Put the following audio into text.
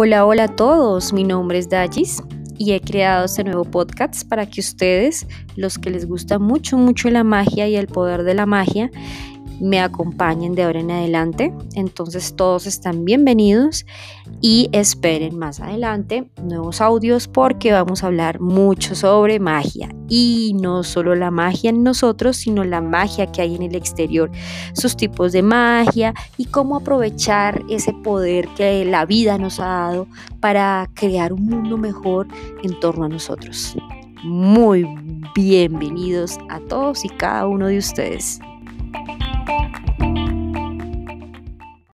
Hola, hola a todos, mi nombre es Dagis y he creado este nuevo podcast para que ustedes, los que les gusta mucho, mucho la magia y el poder de la magia, me acompañen de ahora en adelante. Entonces todos están bienvenidos y esperen más adelante nuevos audios porque vamos a hablar mucho sobre magia y no solo la magia en nosotros, sino la magia que hay en el exterior, sus tipos de magia y cómo aprovechar ese poder que la vida nos ha dado para crear un mundo mejor en torno a nosotros. Muy bienvenidos a todos y cada uno de ustedes.